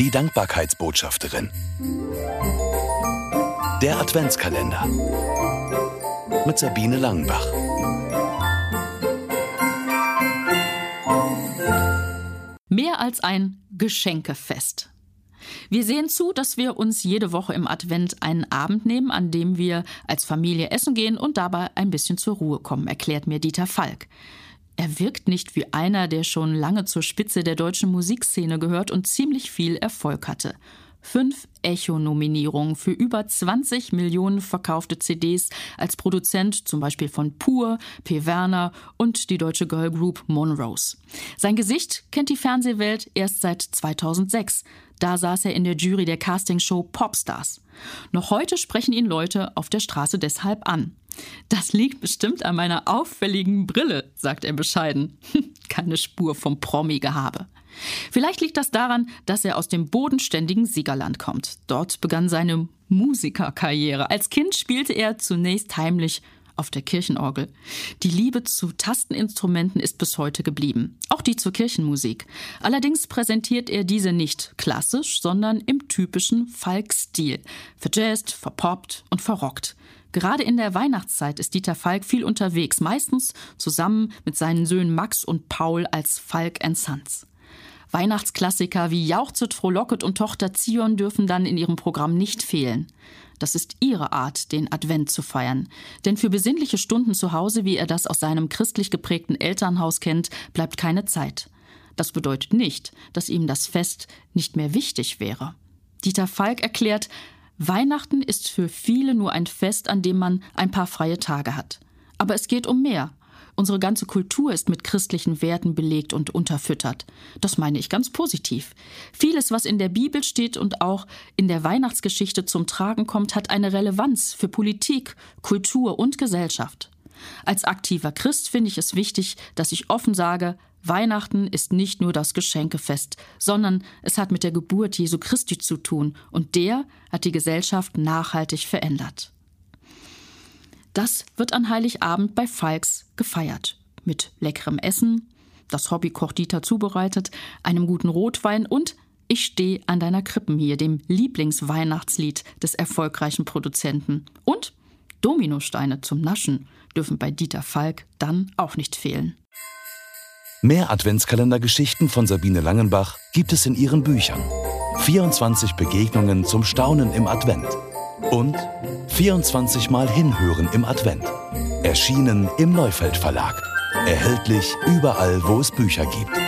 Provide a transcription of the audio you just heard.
Die Dankbarkeitsbotschafterin. Der Adventskalender. Mit Sabine Langenbach. Mehr als ein Geschenkefest. Wir sehen zu, dass wir uns jede Woche im Advent einen Abend nehmen, an dem wir als Familie essen gehen und dabei ein bisschen zur Ruhe kommen, erklärt mir Dieter Falk. Er wirkt nicht wie einer, der schon lange zur Spitze der deutschen Musikszene gehört und ziemlich viel Erfolg hatte. Fünf Echo-Nominierungen für über 20 Millionen verkaufte CDs als Produzent zum Beispiel von Pur, P. Werner und die deutsche Girlgroup Monrose. Sein Gesicht kennt die Fernsehwelt erst seit 2006. Da saß er in der Jury der Castingshow Popstars. Noch heute sprechen ihn Leute auf der Straße deshalb an. Das liegt bestimmt an meiner auffälligen Brille, sagt er bescheiden. Keine Spur vom Promi-Gehabe. Vielleicht liegt das daran, dass er aus dem bodenständigen Siegerland kommt. Dort begann seine Musikerkarriere. Als Kind spielte er zunächst heimlich auf der Kirchenorgel. Die Liebe zu Tasteninstrumenten ist bis heute geblieben, auch die zur Kirchenmusik. Allerdings präsentiert er diese nicht klassisch, sondern im typischen Falk-Stil, verjazzt, verpoppt und verrockt. Gerade in der Weihnachtszeit ist Dieter Falk viel unterwegs, meistens zusammen mit seinen Söhnen Max und Paul als Falk Sons. Weihnachtsklassiker wie Jauchzet, Frohlocket und Tochter Zion dürfen dann in ihrem Programm nicht fehlen. Das ist ihre Art, den Advent zu feiern. Denn für besinnliche Stunden zu Hause, wie er das aus seinem christlich geprägten Elternhaus kennt, bleibt keine Zeit. Das bedeutet nicht, dass ihm das Fest nicht mehr wichtig wäre. Dieter Falk erklärt, Weihnachten ist für viele nur ein Fest, an dem man ein paar freie Tage hat. Aber es geht um mehr. Unsere ganze Kultur ist mit christlichen Werten belegt und unterfüttert. Das meine ich ganz positiv. Vieles, was in der Bibel steht und auch in der Weihnachtsgeschichte zum Tragen kommt, hat eine Relevanz für Politik, Kultur und Gesellschaft. Als aktiver Christ finde ich es wichtig, dass ich offen sage, Weihnachten ist nicht nur das Geschenkefest, sondern es hat mit der Geburt Jesu Christi zu tun, und der hat die Gesellschaft nachhaltig verändert. Das wird an Heiligabend bei Falks gefeiert. Mit leckerem Essen, das Hobbykoch Dieter zubereitet, einem guten Rotwein und Ich stehe an deiner Krippen hier, dem Lieblingsweihnachtslied des erfolgreichen Produzenten. Und Dominosteine zum Naschen dürfen bei Dieter Falk dann auch nicht fehlen. Mehr Adventskalendergeschichten von Sabine Langenbach gibt es in ihren Büchern. 24 Begegnungen zum Staunen im Advent und 24 Mal hinhören im Advent. Erschienen im Neufeld Verlag. Erhältlich überall, wo es Bücher gibt.